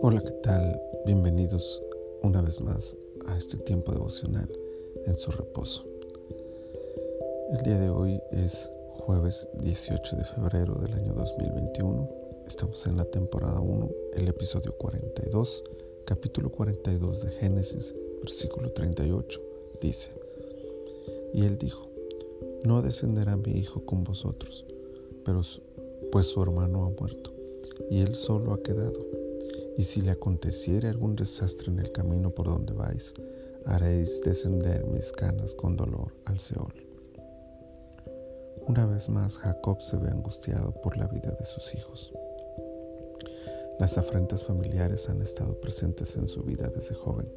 Hola, ¿qué tal? Bienvenidos una vez más a este tiempo devocional en su reposo. El día de hoy es jueves 18 de febrero del año 2021. Estamos en la temporada 1, el episodio 42, capítulo 42 de Génesis, versículo 38. Dice, y él dijo, no descenderá mi hijo con vosotros, pero pues su hermano ha muerto, y él solo ha quedado y si le aconteciere algún desastre en el camino por donde vais, haréis descender mis canas con dolor al Seol. Una vez más Jacob se ve angustiado por la vida de sus hijos. Las afrentas familiares han estado presentes en su vida desde joven,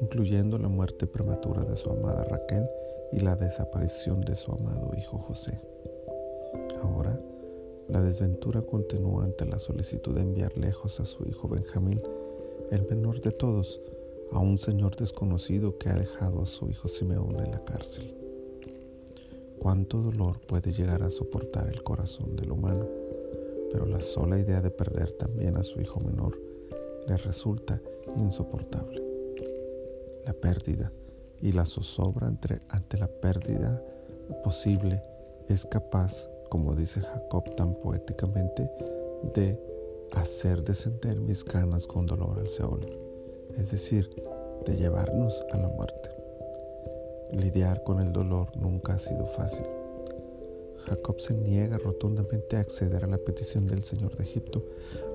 incluyendo la muerte prematura de su amada Raquel y la desaparición de su amado hijo José. Ahora, la desventura continúa ante la solicitud de enviar lejos a su hijo Benjamín, el menor de todos, a un señor desconocido que ha dejado a su hijo Simeón en la cárcel. Cuánto dolor puede llegar a soportar el corazón del humano, pero la sola idea de perder también a su hijo menor le resulta insoportable. La pérdida y la zozobra ante la pérdida posible es capaz como dice Jacob tan poéticamente, de hacer descender mis canas con dolor al Seol, es decir, de llevarnos a la muerte. Lidiar con el dolor nunca ha sido fácil. Jacob se niega rotundamente a acceder a la petición del Señor de Egipto,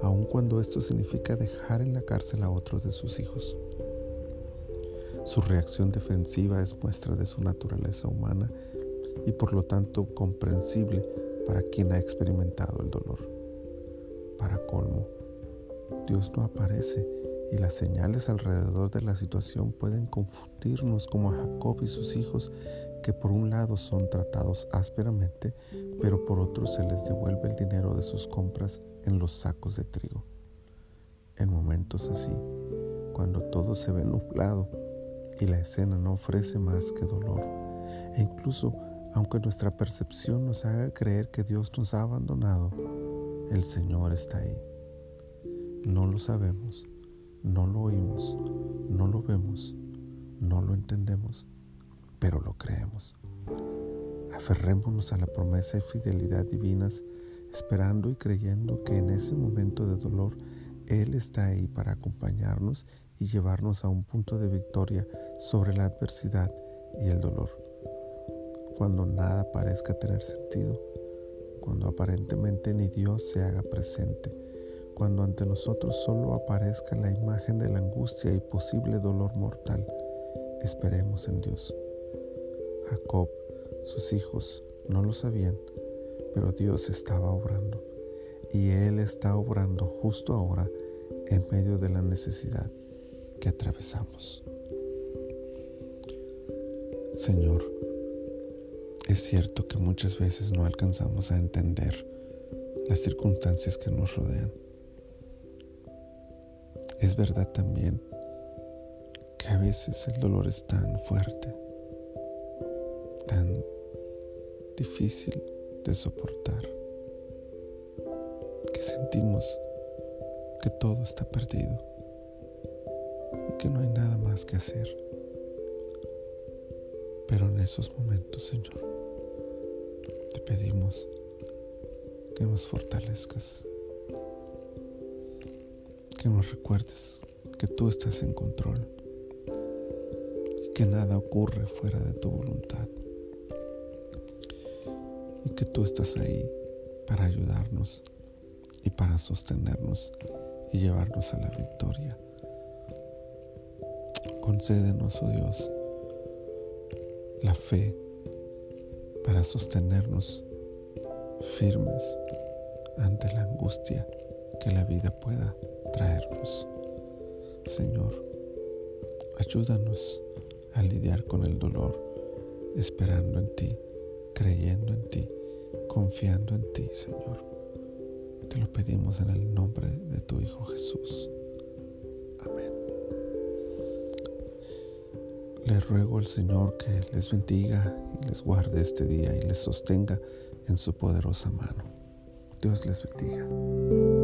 aun cuando esto significa dejar en la cárcel a otro de sus hijos. Su reacción defensiva es muestra de su naturaleza humana y por lo tanto comprensible para quien ha experimentado el dolor. Para colmo, Dios no aparece y las señales alrededor de la situación pueden confundirnos como a Jacob y sus hijos que por un lado son tratados ásperamente, pero por otro se les devuelve el dinero de sus compras en los sacos de trigo. En momentos así, cuando todo se ve nublado y la escena no ofrece más que dolor, e incluso aunque nuestra percepción nos haga creer que Dios nos ha abandonado, el Señor está ahí. No lo sabemos, no lo oímos, no lo vemos, no lo entendemos, pero lo creemos. Aferrémonos a la promesa y fidelidad divinas, esperando y creyendo que en ese momento de dolor Él está ahí para acompañarnos y llevarnos a un punto de victoria sobre la adversidad y el dolor cuando nada parezca tener sentido, cuando aparentemente ni Dios se haga presente, cuando ante nosotros solo aparezca la imagen de la angustia y posible dolor mortal, esperemos en Dios. Jacob, sus hijos, no lo sabían, pero Dios estaba obrando y Él está obrando justo ahora en medio de la necesidad que atravesamos. Señor, es cierto que muchas veces no alcanzamos a entender las circunstancias que nos rodean. Es verdad también que a veces el dolor es tan fuerte, tan difícil de soportar, que sentimos que todo está perdido y que no hay nada más que hacer. Pero en esos momentos, Señor, te pedimos que nos fortalezcas, que nos recuerdes que tú estás en control que nada ocurre fuera de tu voluntad y que tú estás ahí para ayudarnos y para sostenernos y llevarnos a la victoria. Concédenos, oh Dios, la fe para sostenernos firmes ante la angustia que la vida pueda traernos. Señor, ayúdanos a lidiar con el dolor, esperando en ti, creyendo en ti, confiando en ti, Señor. Te lo pedimos en el nombre de tu Hijo Jesús. Amén. Le ruego al Señor que les bendiga y les guarde este día y les sostenga en su poderosa mano. Dios les bendiga.